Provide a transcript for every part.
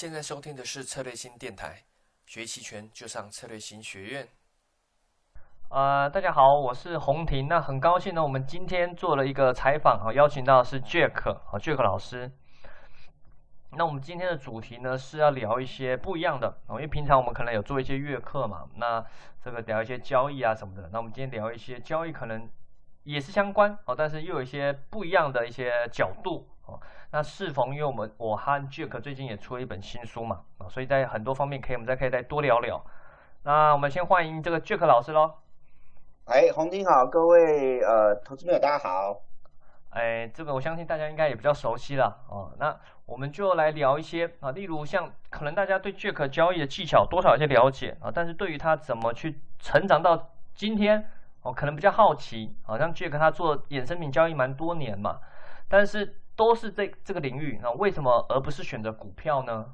现在收听的是策略新电台，学期权就上策略新学院。呃，大家好，我是洪婷。那很高兴呢，我们今天做了一个采访啊，邀请到的是 Jack 啊，Jack 老师。那我们今天的主题呢是要聊一些不一样的，因为平常我们可能有做一些月课嘛，那这个聊一些交易啊什么的。那我们今天聊一些交易可能也是相关哦，但是又有一些不一样的一些角度哦。那适逢因为我们我和 Jack 最近也出了一本新书嘛啊，所以在很多方面可以我们再可以再多聊聊。那我们先欢迎这个 Jack 老师喽。哎，洪婷好，各位呃投资朋友大家好。哎，这个我相信大家应该也比较熟悉了哦。那我们就来聊一些啊，例如像可能大家对 Jack 交易的技巧多少有些了解啊，但是对于他怎么去成长到今天哦，可能比较好奇。好像 Jack 他做衍生品交易蛮多年嘛，但是都是这这个领域，那为什么而不是选择股票呢？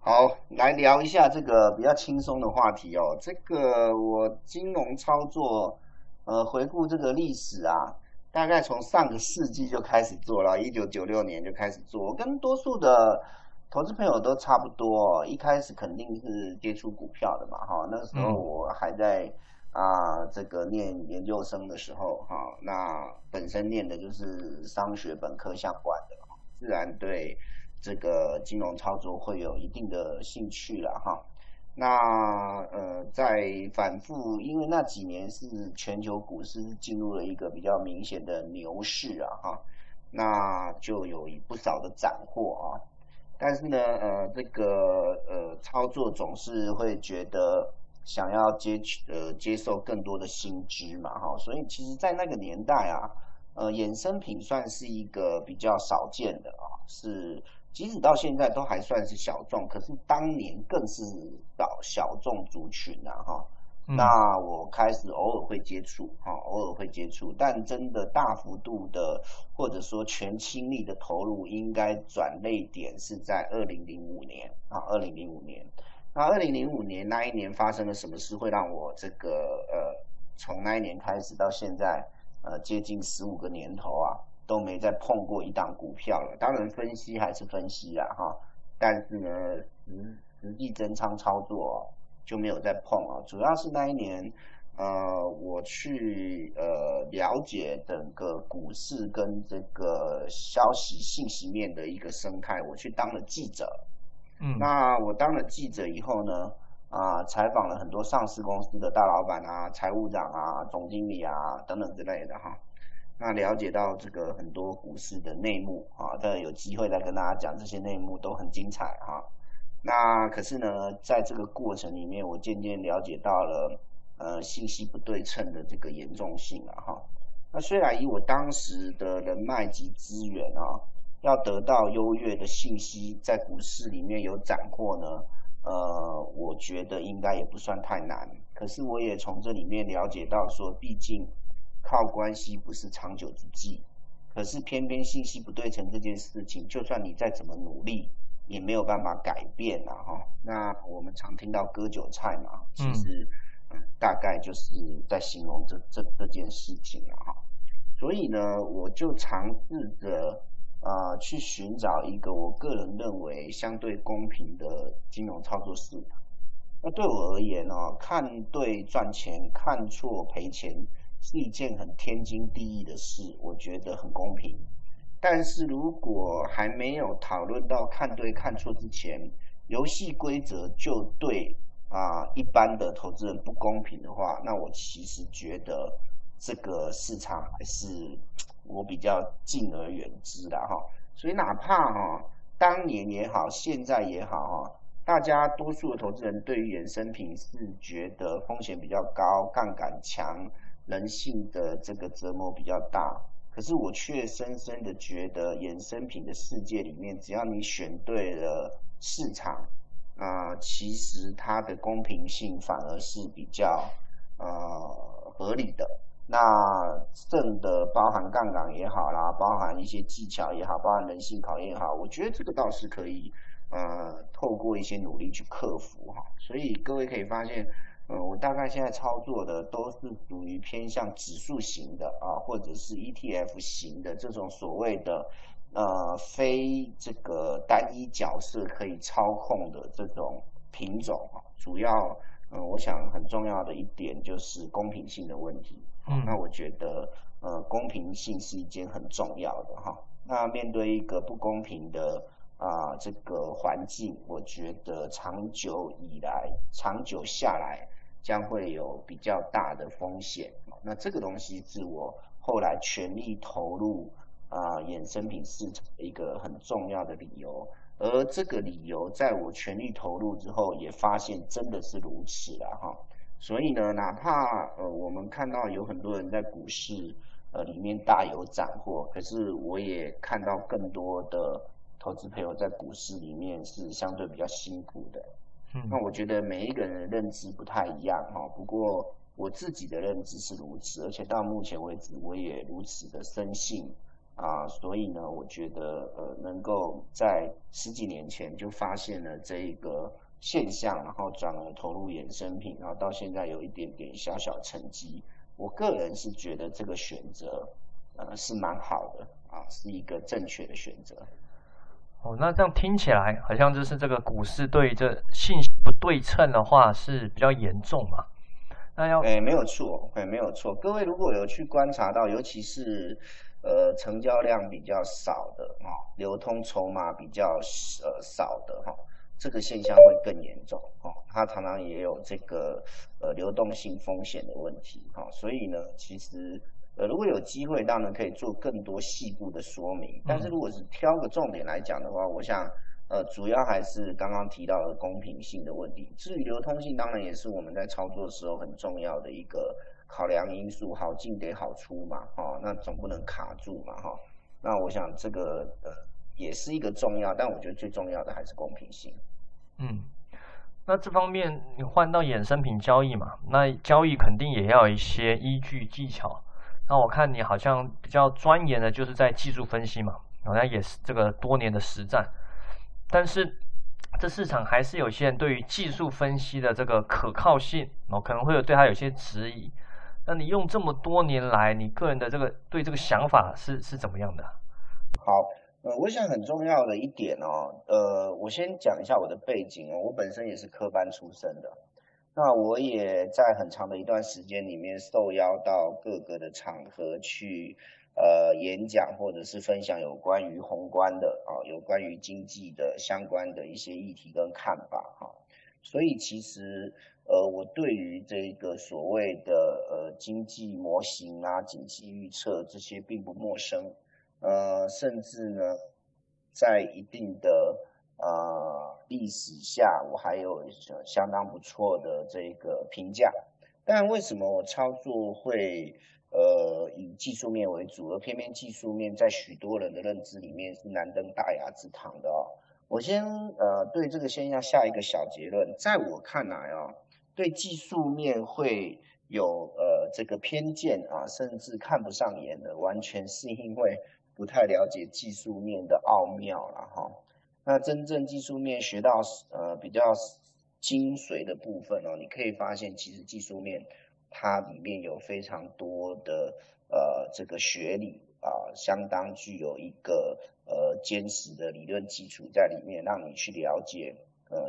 好，来聊一下这个比较轻松的话题哦。这个我金融操作，呃，回顾这个历史啊。大概从上个世纪就开始做了，一九九六年就开始做，跟多数的投资朋友都差不多。一开始肯定是接触股票的嘛，哈，那时候我还在啊这个念研究生的时候，哈，那本身念的就是商学本科相关的，自然对这个金融操作会有一定的兴趣了，哈。那呃，在反复，因为那几年是全球股市进入了一个比较明显的牛市啊，哈，那就有不少的斩获啊。但是呢，呃，这个呃操作总是会觉得想要接呃接受更多的新知嘛，哈，所以其实，在那个年代啊，呃，衍生品算是一个比较少见的啊，是。即使到现在都还算是小众，可是当年更是小小众族群啊，哈。那我开始偶尔会接触，哈，偶尔会接触，但真的大幅度的或者说全倾力的投入，应该转类点是在二零零五年啊，二零零五年。那二零零五年那一年发生了什么事，会让我这个呃，从那一年开始到现在，呃，接近十五个年头啊。都没再碰过一档股票了，当然分析还是分析啦哈，但是呢实实际增仓操作就没有再碰啊，主要是那一年呃我去呃了解整个股市跟这个消息信息面的一个生态，我去当了记者，那我当了记者以后呢啊采访了很多上市公司的大老板啊、财务长啊、总经理啊等等之类的哈。那了解到这个很多股市的内幕啊，当然有机会再跟大家讲这些内幕都很精彩哈。那可是呢，在这个过程里面，我渐渐了解到了呃信息不对称的这个严重性了哈。那虽然以我当时的人脉及资源啊，要得到优越的信息，在股市里面有斩获呢，呃，我觉得应该也不算太难。可是我也从这里面了解到说，毕竟。靠关系不是长久之计，可是偏偏信息不对称这件事情，就算你再怎么努力，也没有办法改变呐哈。那我们常听到割韭菜嘛，其实大概就是在形容这这这件事情啊哈。所以呢，我就尝试着啊去寻找一个我个人认为相对公平的金融操作市场。那对我而言呢，看对赚钱，看错赔钱。是一件很天经地义的事，我觉得很公平。但是如果还没有讨论到看对看错之前，游戏规则就对啊一般的投资人不公平的话，那我其实觉得这个市场还是我比较敬而远之的哈。所以哪怕哈当年也好，现在也好哈，大家多数的投资人对于衍生品是觉得风险比较高，杠杆强。人性的这个折磨比较大，可是我却深深的觉得，衍生品的世界里面，只要你选对了市场，啊，其实它的公平性反而是比较呃合理的。那正的包含杠杆也好啦，包含一些技巧也好，包含人性考验也好，我觉得这个倒是可以呃透过一些努力去克服哈。所以各位可以发现。呃，我大概现在操作的都是属于偏向指数型的啊，或者是 ETF 型的这种所谓的呃非这个单一角色可以操控的这种品种啊，主要嗯，我想很重要的一点就是公平性的问题。嗯，那我觉得呃公平性是一件很重要的哈。那面对一个不公平的啊这个环境，我觉得长久以来长久下来将会有比较大的风险。那这个东西是我后来全力投入啊衍生品市场的一个很重要的理由，而这个理由在我全力投入之后，也发现真的是如此了哈。所以呢，哪怕呃我们看到有很多人在股市呃里面大有斩获，可是我也看到更多的投资朋友在股市里面是相对比较辛苦的。嗯，那我觉得每一个人的认知不太一样哈，不过。我自己的认知是如此，而且到目前为止我也如此的深信啊，所以呢，我觉得呃，能够在十几年前就发现了这一个现象，然后转而投入衍生品，然后到现在有一点点小小成绩，我个人是觉得这个选择呃是蛮好的啊，是一个正确的选择。哦，那这样听起来好像就是这个股市对这信息不对称的话是比较严重嘛？那要哎，没有错，哎，没有错。各位如果有去观察到，尤其是呃成交量比较少的哈，流通筹码比较呃少的哈，这个现象会更严重哈。它常常也有这个呃流动性风险的问题哈。所以呢，其实呃如果有机会，当然可以做更多细部的说明。但是如果是挑个重点来讲的话，我想。呃，主要还是刚刚提到的公平性的问题。至于流通性，当然也是我们在操作的时候很重要的一个考量因素。好进得好出嘛，哈，那总不能卡住嘛，哈。那我想这个呃也是一个重要，但我觉得最重要的还是公平性。嗯，那这方面你换到衍生品交易嘛，那交易肯定也要一些依据技巧。那我看你好像比较钻研的就是在技术分析嘛，好像也是这个多年的实战。但是，这市场还是有些人对于技术分析的这个可靠性哦，可能会有对他有些质疑。那你用这么多年来，你个人的这个对这个想法是是怎么样的？好，呃，我想很重要的一点哦，呃，我先讲一下我的背景哦，我本身也是科班出身的，那我也在很长的一段时间里面受邀到各个的场合去。呃，演讲或者是分享有关于宏观的啊，有关于经济的相关的一些议题跟看法哈，所以其实呃，我对于这个所谓的呃经济模型啊、经济预测这些并不陌生，呃，甚至呢，在一定的呃历史下，我还有相当不错的这个评价，但为什么我操作会？呃，以技术面为主，而偏偏技术面在许多人的认知里面是难登大雅之堂的哦。我先呃对这个现象下一个小结论，在我看来啊，对技术面会有呃这个偏见啊，甚至看不上眼的，完全是因为不太了解技术面的奥妙了哈。那真正技术面学到呃比较精髓的部分哦，你可以发现其实技术面。它里面有非常多的呃这个学理啊，相当具有一个呃坚实的理论基础在里面，让你去了解呃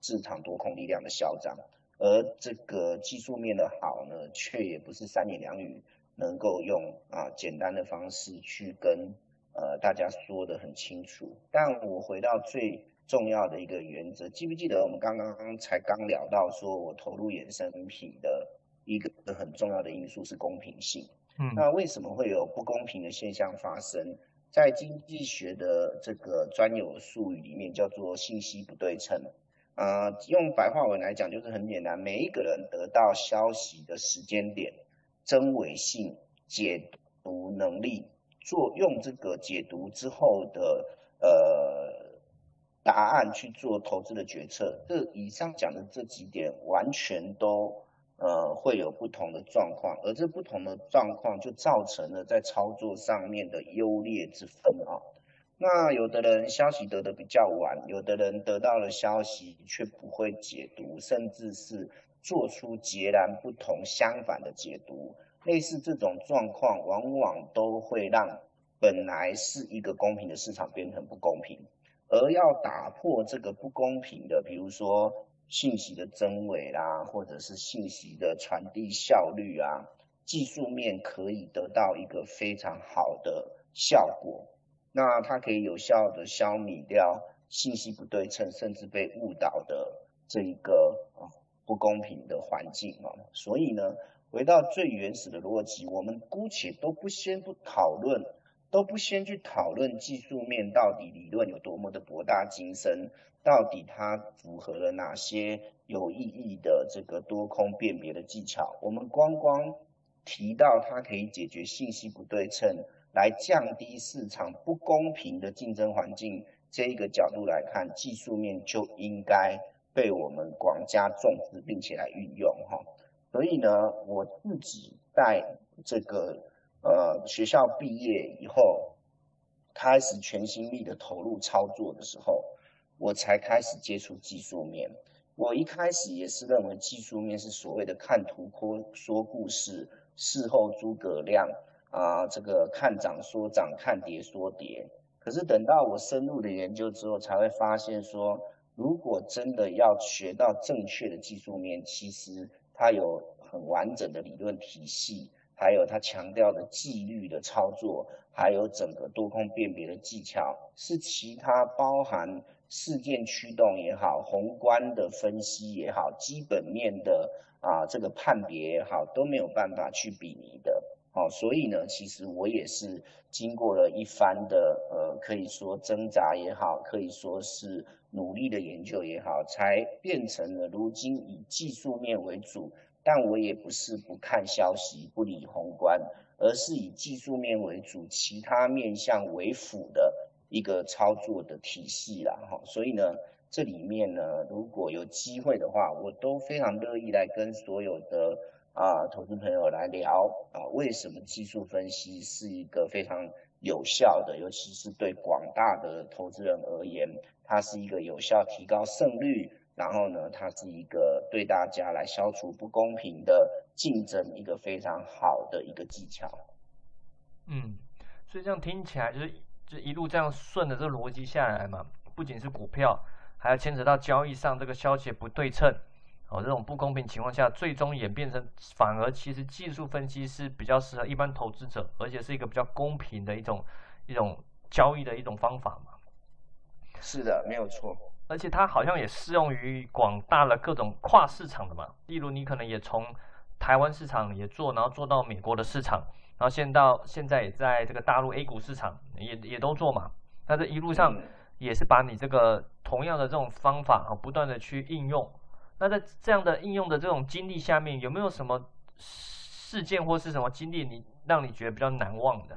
市场多空力量的消长。而这个技术面的好呢，却也不是三言两语能够用啊简单的方式去跟呃大家说的很清楚。但我回到最重要的一个原则，记不记得我们刚刚才刚聊到说我投入衍生品的。一个很重要的因素是公平性。嗯，那为什么会有不公平的现象发生？在经济学的这个专有术语里面，叫做信息不对称。啊，用白话文来讲，就是很简单，每一个人得到消息的时间点、真伪性、解读能力，做用这个解读之后的呃答案去做投资的决策。这以上讲的这几点，完全都。呃，会有不同的状况，而这不同的状况就造成了在操作上面的优劣之分啊。那有的人消息得的比较晚，有的人得到了消息却不会解读，甚至是做出截然不同、相反的解读。类似这种状况，往往都会让本来是一个公平的市场变成不公平，而要打破这个不公平的，比如说信息的真伪啦，或者是信息的传递效率啊，技术面可以得到一个非常好的效果。那它可以有效的消弭掉信息不对称，甚至被误导的这一个不公平的环境啊。所以呢，回到最原始的逻辑，我们姑且都不先不讨论。都不先去讨论技术面到底理论有多么的博大精深，到底它符合了哪些有意义的这个多空辨别的技巧。我们光光提到它可以解决信息不对称，来降低市场不公平的竞争环境这一个角度来看，技术面就应该被我们广加重视，并且来运用哈。所以呢，我自己在这个。呃，学校毕业以后，开始全心力的投入操作的时候，我才开始接触技术面。我一开始也是认为技术面是所谓的看图说说故事，事后诸葛亮啊，这个看涨说涨，看跌说跌。可是等到我深入的研究之后，才会发现说，如果真的要学到正确的技术面，其实它有很完整的理论体系。还有它强调的纪律的操作，还有整个多空辨别的技巧，是其他包含事件驱动也好，宏观的分析也好，基本面的啊这个判别也好，都没有办法去比拟的。好，所以呢，其实我也是经过了一番的呃，可以说挣扎也好，可以说是努力的研究也好，才变成了如今以技术面为主。但我也不是不看消息、不理宏观，而是以技术面为主，其他面向为辅的一个操作的体系啦。哈，所以呢，这里面呢，如果有机会的话，我都非常乐意来跟所有的啊投资朋友来聊啊，为什么技术分析是一个非常有效的，尤其是对广大的投资人而言，它是一个有效提高胜率。然后呢，它是一个对大家来消除不公平的竞争一个非常好的一个技巧。嗯，所以这样听起来就是就一路这样顺着这个逻辑下来嘛，不仅是股票，还要牵扯到交易上这个消息不对称哦，这种不公平情况下，最终演变成反而其实技术分析是比较适合一般投资者，而且是一个比较公平的一种一种交易的一种方法嘛。是的，没有错。而且它好像也适用于广大的各种跨市场的嘛，例如你可能也从台湾市场也做，然后做到美国的市场，然后现到现在也在这个大陆 A 股市场也也都做嘛。那这一路上也是把你这个同样的这种方法啊，不断的去应用。那在这样的应用的这种经历下面，有没有什么事件或是什么经历，你让你觉得比较难忘的？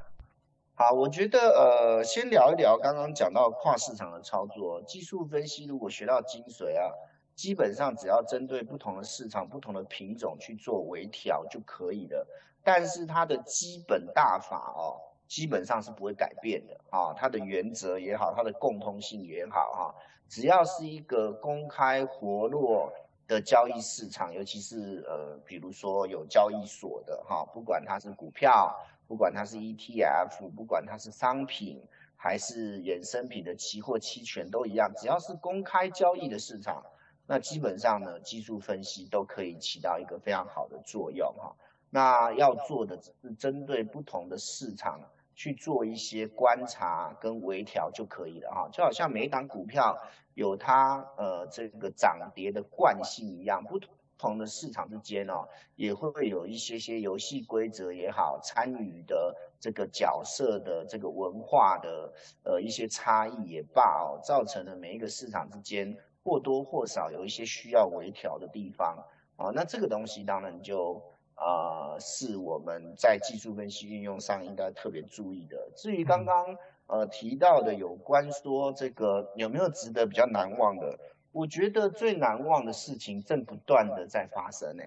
好，我觉得呃，先聊一聊刚刚讲到跨市场的操作技术分析。如果学到精髓啊，基本上只要针对不同的市场、不同的品种去做微调就可以了。但是它的基本大法哦，基本上是不会改变的啊。它的原则也好，它的共通性也好哈，只要是一个公开活络的交易市场，尤其是呃，比如说有交易所的哈，不管它是股票。不管它是 ETF，不管它是商品还是衍生品的期货、期权都一样，只要是公开交易的市场，那基本上呢，技术分析都可以起到一个非常好的作用哈。那要做的只是针对不同的市场去做一些观察跟微调就可以了哈。就好像每一档股票有它呃这个涨跌的惯性一样，不同。的市场之间哦，也会有一些些游戏规则也好，参与的这个角色的这个文化的呃一些差异也罢哦，造成了每一个市场之间或多或少有一些需要微调的地方啊。那这个东西当然就啊是我们在技术分析运用上应该特别注意的。至于刚刚呃提到的有关说这个有没有值得比较难忘的？我觉得最难忘的事情正不断的在发生呢，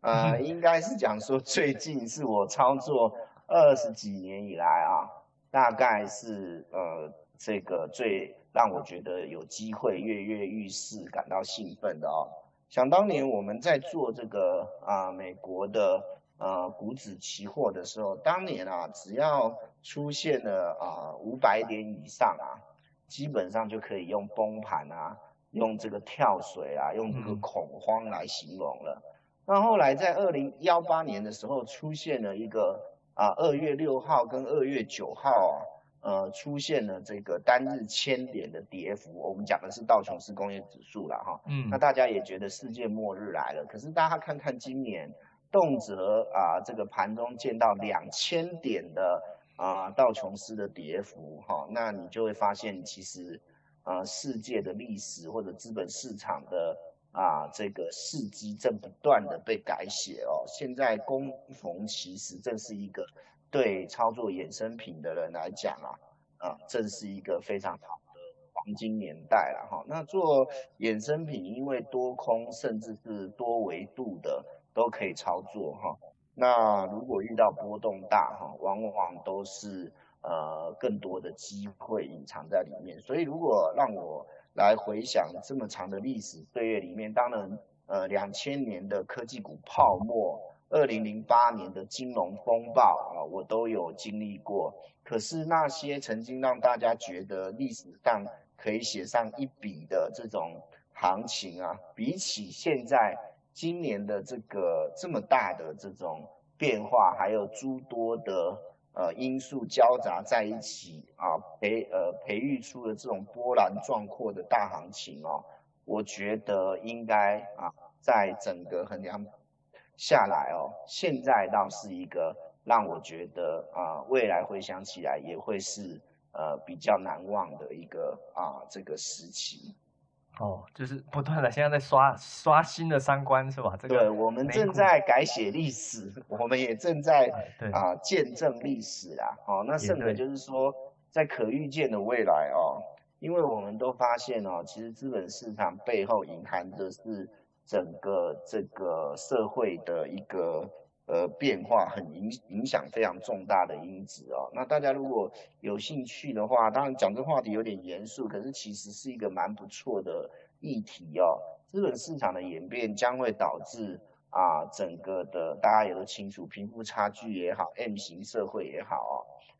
呃，应该是讲说最近是我操作二十几年以来啊，大概是呃这个最让我觉得有机会跃跃欲试、感到兴奋的哦。想当年我们在做这个啊美国的呃股指期货的时候，当年啊只要出现了啊五百点以上啊，基本上就可以用崩盘啊，用这个跳水啊，用这个恐慌来形容了。那后来在二零幺八年的时候，出现了一个啊二月六号跟二月九号啊，呃出现了这个单日千点的跌幅。我们讲的是道琼斯工业指数了哈，嗯，那大家也觉得世界末日来了。可是大家看看今年，动辄啊这个盘中见到两千点的啊道琼斯的跌幅哈，那你就会发现其实啊世界的历史或者资本市场的。啊，这个事迹正不断的被改写哦。现在工逢其实正是一个对操作衍生品的人来讲啊，啊，正是一个非常好的黄金年代了哈。那做衍生品，因为多空甚至是多维度的都可以操作哈。那如果遇到波动大哈，往往都是呃更多的机会隐藏在里面。所以如果让我来回想这么长的历史岁月里面，当然，呃，两千年的科技股泡沫，二零零八年的金融风暴啊，我都有经历过。可是那些曾经让大家觉得历史上可以写上一笔的这种行情啊，比起现在今年的这个这么大的这种变化，还有诸多的。呃，因素交杂在一起啊，培呃培育出了这种波澜壮阔的大行情哦。我觉得应该啊，在整个衡量下来哦，现在倒是一个让我觉得啊，未来回想起来也会是呃比较难忘的一个啊这个时期。哦，就是不断的现在在刷刷新的三观是吧？这个对，我们正在改写历史，我们也正在啊见证历史啦。哦，那甚至就是说，在可预见的未来哦，因为我们都发现哦，其实资本市场背后隐含的是整个这个社会的一个。呃，变化很影影响非常重大的因子哦。那大家如果有兴趣的话，当然讲这话题有点严肃，可是其实是一个蛮不错的议题哦。资本市场的演变将会导致啊，整个的大家也都清楚，贫富差距也好，M 型社会也好哦，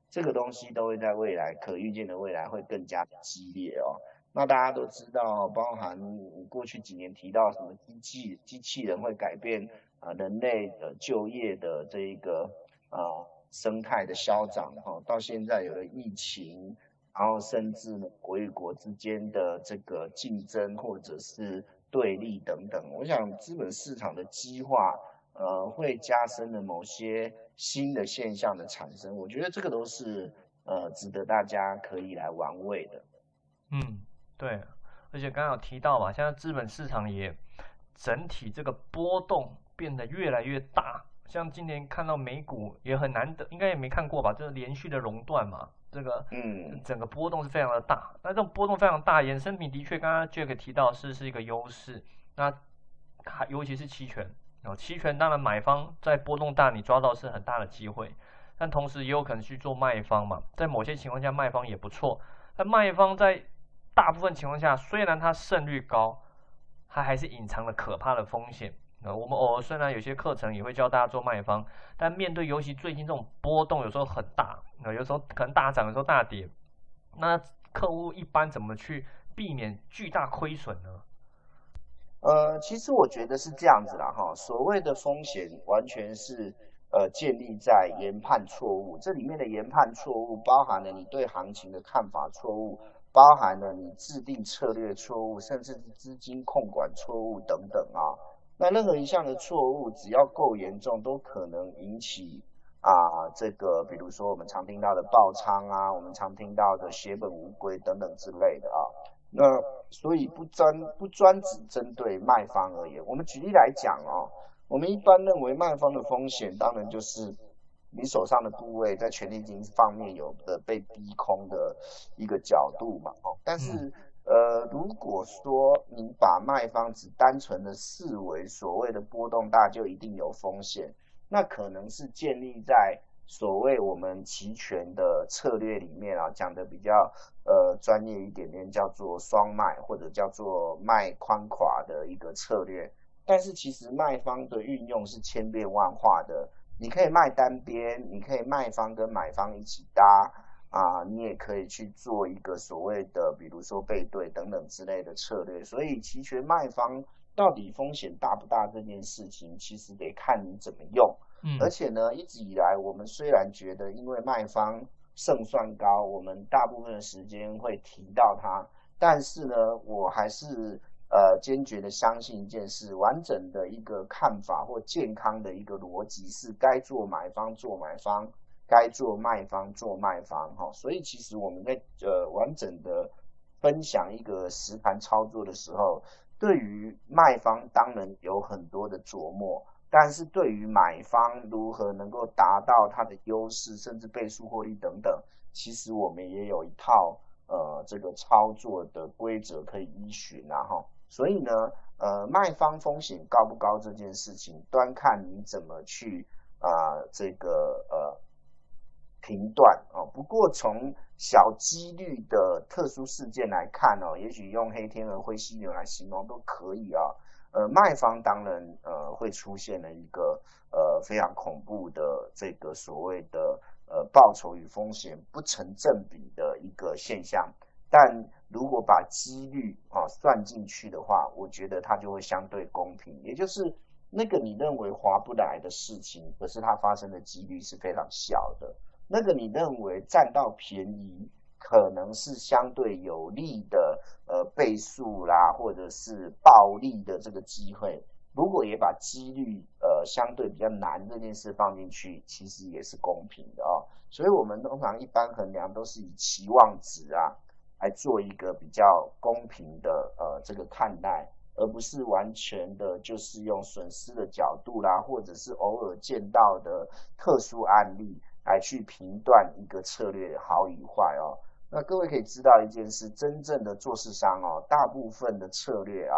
这个东西都会在未来可预见的未来会更加激烈哦。那大家都知道，包含过去几年提到什么机器机器人会改变。啊，人类的就业的这一个啊生态的消长哈，到现在有了疫情，然后甚至呢国与国之间的这个竞争或者是对立等等，我想资本市场的激化，呃，会加深了某些新的现象的产生。我觉得这个都是呃值得大家可以来玩味的。嗯，对，而且刚刚有提到嘛，现在资本市场也整体这个波动。变得越来越大，像今年看到美股也很难得，应该也没看过吧？就是连续的熔断嘛，这个嗯，整个波动是非常的大。那这种波动非常大，衍生品的确刚刚 Jack 提到是是一个优势。那还尤其是期权啊，期权当然买方在波动大，你抓到是很大的机会，但同时也有可能去做卖方嘛，在某些情况下卖方也不错。但卖方在大部分情况下，虽然它胜率高，它还是隐藏了可怕的风险。那我们偶尔虽然有些课程也会教大家做卖方，但面对尤其最近这种波动有时候很大，那有时候可能大涨，有时候大跌，那客户一般怎么去避免巨大亏损呢？呃，其实我觉得是这样子啦，哈，所谓的风险完全是呃建立在研判错误，这里面的研判错误包含了你对行情的看法错误，包含了你制定策略错误，甚至是资金控管错误等等啊。那任何一项的错误，只要够严重，都可能引起啊，这个比如说我们常听到的爆仓啊，我们常听到的血本无归等等之类的啊。那所以不专不专只针对卖方而言，我们举例来讲哦，我们一般认为卖方的风险，当然就是你手上的部位在权利金方面有的被逼空的一个角度嘛，哦，但是。呃，如果说你把卖方只单纯的视为所谓的波动大就一定有风险，那可能是建立在所谓我们期权的策略里面啊，讲的比较呃专业一点点，叫做双卖或者叫做卖宽垮的一个策略。但是其实卖方的运用是千变万化的，你可以卖单边，你可以卖方跟买方一起搭啊，你也可以去做一个所谓的，比如说背对等等之类的策略。所以期权卖方到底风险大不大这件事情，其实得看你怎么用。嗯，而且呢，一直以来我们虽然觉得因为卖方胜算高，我们大部分的时间会提到它，但是呢，我还是。呃，坚决的相信一件事，完整的一个看法或健康的一个逻辑是，该做买方做买方，该做卖方做卖方，哈。所以其实我们在呃完整的分享一个实盘操作的时候，对于卖方当然有很多的琢磨，但是对于买方如何能够达到它的优势，甚至倍数获利等等，其实我们也有一套呃这个操作的规则可以依循啊，哈。所以呢，呃，卖方风险高不高这件事情，端看你怎么去啊，这个呃频段哦。不过从小几率的特殊事件来看哦，也许用黑天鹅、灰犀牛来形容都可以啊。呃，卖方当然呃会出现了一个呃非常恐怖的这个所谓的呃报酬与风险不成正比的一个现象。但如果把几率啊算进去的话，我觉得它就会相对公平。也就是那个你认为划不来的事情，可是它发生的几率是非常小的；那个你认为占到便宜，可能是相对有利的呃倍数啦，或者是暴利的这个机会。如果也把几率呃相对比较难这件事放进去，其实也是公平的啊。所以我们通常一般衡量都是以期望值啊。来做一个比较公平的呃这个看待，而不是完全的就是用损失的角度啦，或者是偶尔见到的特殊案例来去评断一个策略的好与坏哦。那各位可以知道一件事，真正的做市商哦，大部分的策略啊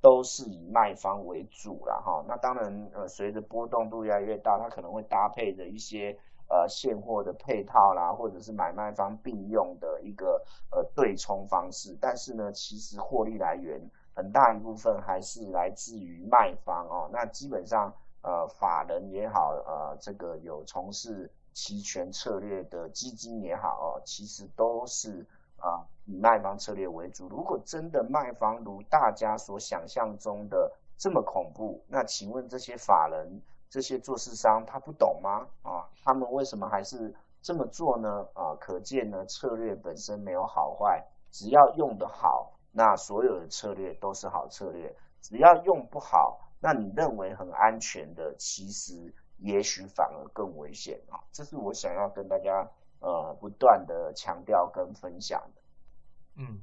都是以卖方为主了哈。那当然呃随着波动度越来越大，它可能会搭配着一些。呃，现货的配套啦，或者是买卖方并用的一个呃对冲方式，但是呢，其实获利来源很大一部分还是来自于卖方哦。那基本上呃，法人也好，呃，这个有从事期权策略的基金也好哦，其实都是啊以卖方策略为主。如果真的卖方如大家所想象中的这么恐怖，那请问这些法人？这些做市商他不懂吗？啊，他们为什么还是这么做呢？啊，可见呢策略本身没有好坏，只要用得好，那所有的策略都是好策略；只要用不好，那你认为很安全的，其实也许反而更危险啊。这是我想要跟大家呃不断的强调跟分享的。嗯，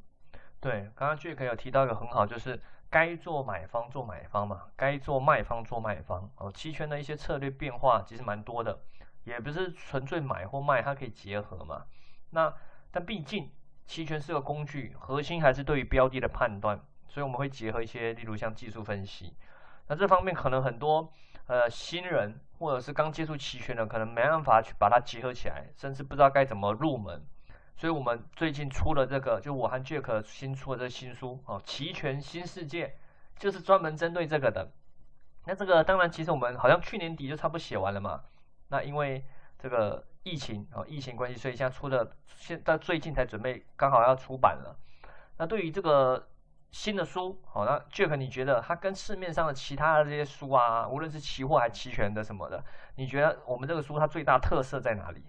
对，刚刚 Jack 有提到一个很好，就是。该做买方做买方嘛，该做卖方做卖方哦。期权的一些策略变化其实蛮多的，也不是纯粹买或卖，它可以结合嘛。那但毕竟期权是个工具，核心还是对于标的的判断，所以我们会结合一些，例如像技术分析。那这方面可能很多呃新人或者是刚接触期权的，可能没办法去把它结合起来，甚至不知道该怎么入门。所以我们最近出了这个，就我和 Jack 新出的这新书哦，《期权新世界》，就是专门针对这个的。那这个当然，其实我们好像去年底就差不多写完了嘛。那因为这个疫情哦，疫情关系，所以现在出的现在最近才准备，刚好要出版了。那对于这个新的书，好，那 Jack 你觉得它跟市面上的其他的这些书啊，无论是期货还是期权的什么的，你觉得我们这个书它最大特色在哪里？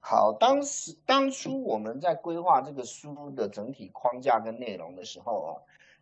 好，当时当初我们在规划这个书的整体框架跟内容的时候啊，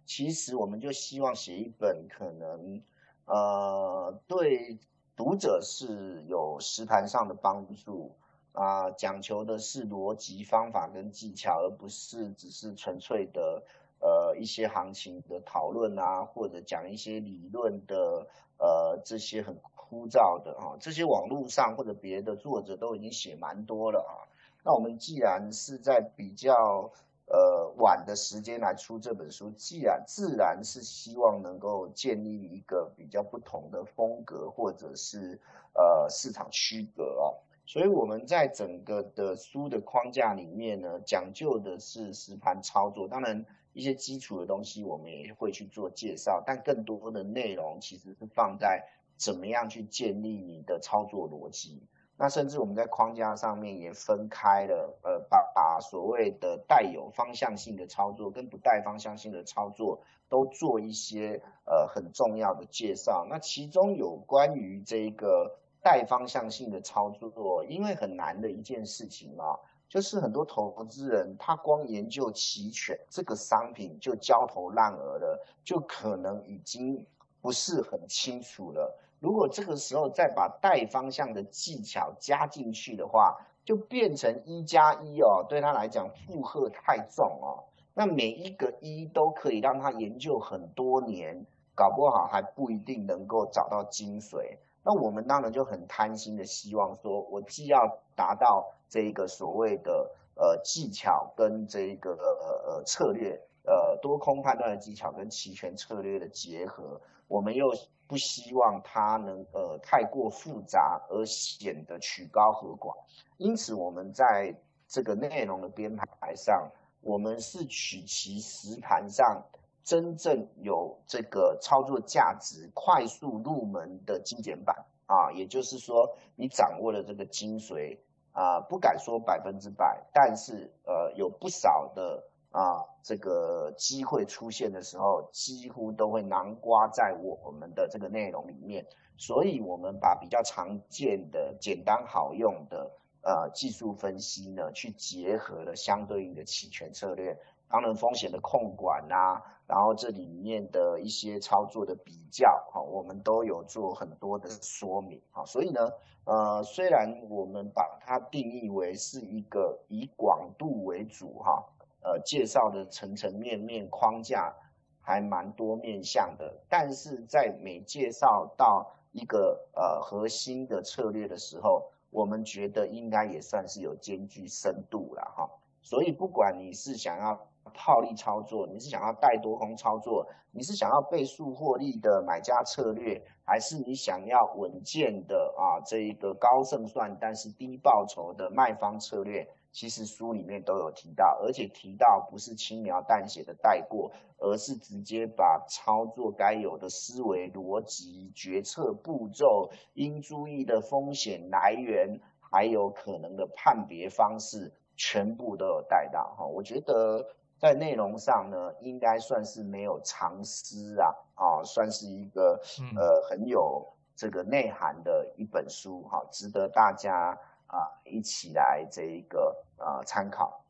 其实我们就希望写一本可能呃对读者是有实盘上的帮助啊，讲求的是逻辑方法跟技巧，而不是只是纯粹的呃一些行情的讨论啊，或者讲一些理论的呃这些很。枯燥的啊，这些网络上或者别的作者都已经写蛮多了啊。那我们既然是在比较呃晚的时间来出这本书，既然自然是希望能够建立一个比较不同的风格或者是呃市场区隔哦。所以我们在整个的书的框架里面呢，讲究的是实盘操作。当然一些基础的东西我们也会去做介绍，但更多的内容其实是放在。怎么样去建立你的操作逻辑。那甚至我们在框架上面也分开了，呃，把把所谓的带有方向性的操作跟不带方向性的操作都做一些呃很重要的介绍。那其中有关于这个带方向性的操作，因为很难的一件事情啊，就是很多投资人他光研究期权这个商品就焦头烂额了，就可能已经不是很清楚了。如果这个时候再把带方向的技巧加进去的话，就变成一加一哦，对他来讲负荷太重哦。那每一个一都可以让他研究很多年，搞不好还不一定能够找到精髓。那我们当然就很贪心的希望说，我既要达到这一个所谓的呃技巧跟这一个呃呃策略，呃多空判断的技巧跟期权策略的结合，我们又。不希望它能呃太过复杂而显得曲高和寡，因此我们在这个内容的编排上，我们是取其实盘上真正有这个操作价值、快速入门的精简版啊，也就是说你掌握了这个精髓啊，不敢说百分之百，但是呃有不少的。啊，这个机会出现的时候，几乎都会囊括在我们的这个内容里面。所以，我们把比较常见的、简单好用的呃技术分析呢，去结合了相对应的期权策略，当然风险的控管啊，然后这里面的一些操作的比较，哈，我们都有做很多的说明。哈。所以呢，呃，虽然我们把它定义为是一个以广度为主，哈。呃，介绍的层层面面框架还蛮多面向的，但是在每介绍到一个呃核心的策略的时候，我们觉得应该也算是有兼具深度了哈。所以不管你是想要套利操作，你是想要带多空操作，你是想要倍数获利的买家策略，还是你想要稳健的啊这一个高胜算但是低报酬的卖方策略。其实书里面都有提到，而且提到不是轻描淡写的带过，而是直接把操作该有的思维逻辑、决策步骤、应注意的风险来源，还有可能的判别方式，全部都有带到哈。我觉得在内容上呢，应该算是没有藏私啊，啊，算是一个呃很有这个内涵的一本书哈，值得大家。啊，一起来这一个呃参考，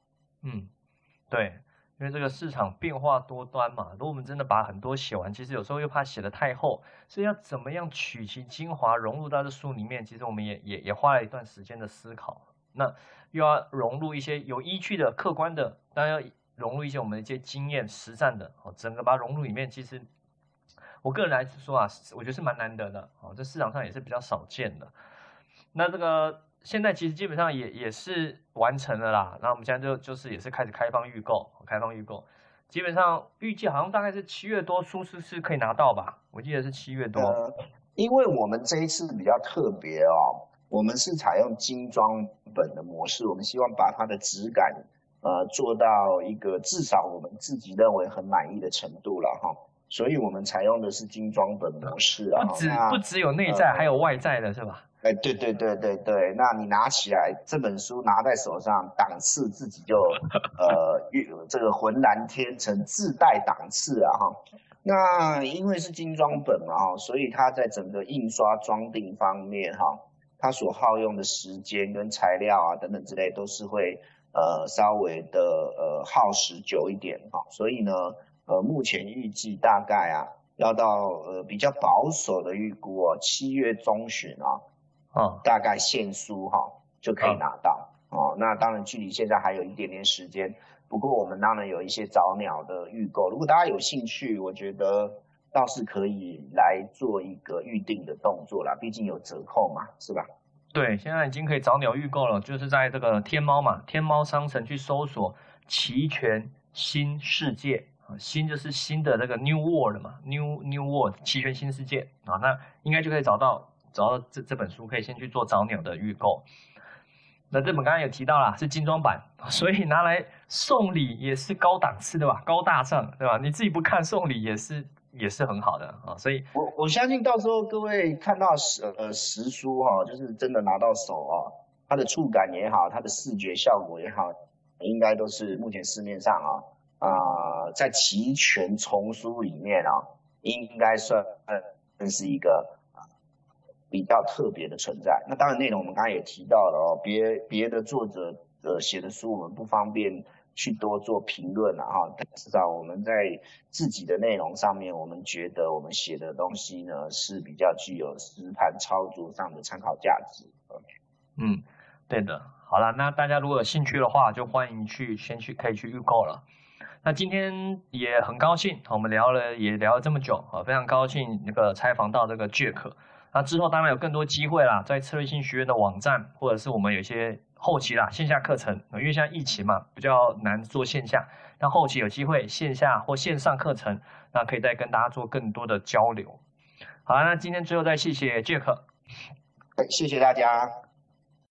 嗯，对，因为这个市场变化多端嘛，如果我们真的把很多写完，其实有时候又怕写的太厚，所以要怎么样取其精华融入到这书里面，其实我们也也也花了一段时间的思考。那又要融入一些有依据的、客观的，当然要融入一些我们的一些经验、实战的，哦，整个把它融入里面，其实我个人来说啊，我觉得是蛮难得的，哦，这市场上也是比较少见的。那这个。现在其实基本上也也是完成了啦，那我们现在就就是也是开始开放预购，开放预购，基本上预计好像大概是七月多出是是可以拿到吧？我记得是七月多。呃，因为我们这一次比较特别哦，我们是采用精装本的模式，我们希望把它的质感呃做到一个至少我们自己认为很满意的程度了哈，所以我们采用的是精装本模式啊，不只不只有内在，还有外在的是吧？哎，对对对对对，那你拿起来这本书拿在手上，档次自己就呃，这个浑然天成，自带档次啊哈。那因为是精装本嘛，所以它在整个印刷装订方面哈，它所耗用的时间跟材料啊等等之类，都是会呃稍微的呃耗时久一点哈。所以呢，呃，目前预计大概啊，要到呃比较保守的预估哦，七月中旬啊。啊，大概限书哈就可以拿到哦。那当然距离现在还有一点点时间，不过我们当然有一些早鸟的预购。如果大家有兴趣，我觉得倒是可以来做一个预定的动作啦，毕竟有折扣嘛，是吧？对，现在已经可以早鸟预购了，就是在这个天猫嘛，天猫商城去搜索“齐全新世界”啊，新就是新的那个 New World 嘛，New New World 齐全新世界啊，那应该就可以找到。找到这这本书可以先去做早鸟的预购。那这本刚刚有提到啦，是精装版，所以拿来送礼也是高档次的吧，高大上，对吧？你自己不看送礼也是也是很好的啊。所以我我相信到时候各位看到实呃实书哈，就是真的拿到手啊，它的触感也好，它的视觉效果也好，应该都是目前市面上啊啊在齐全丛书里面啊，应该算算是一个。比较特别的存在。那当然，内容我们刚才也提到了哦，别别的作者呃写的书，我们不方便去多做评论了哈。至少我们在自己的内容上面，我们觉得我们写的东西呢是比较具有实盘操作上的参考价值。嗯，对的。好了，那大家如果有兴趣的话，就欢迎去先去可以去预购了。那今天也很高兴，我们聊了也聊了这么久啊，非常高兴那个采访到这个 Jack。那之后当然有更多机会啦，在策略性学院的网站，或者是我们有些后期啦线下课程，因为现在疫情嘛，比较难做线下，那后期有机会线下或线上课程，那可以再跟大家做更多的交流。好，那今天最后再谢谢 Jack，谢谢大家。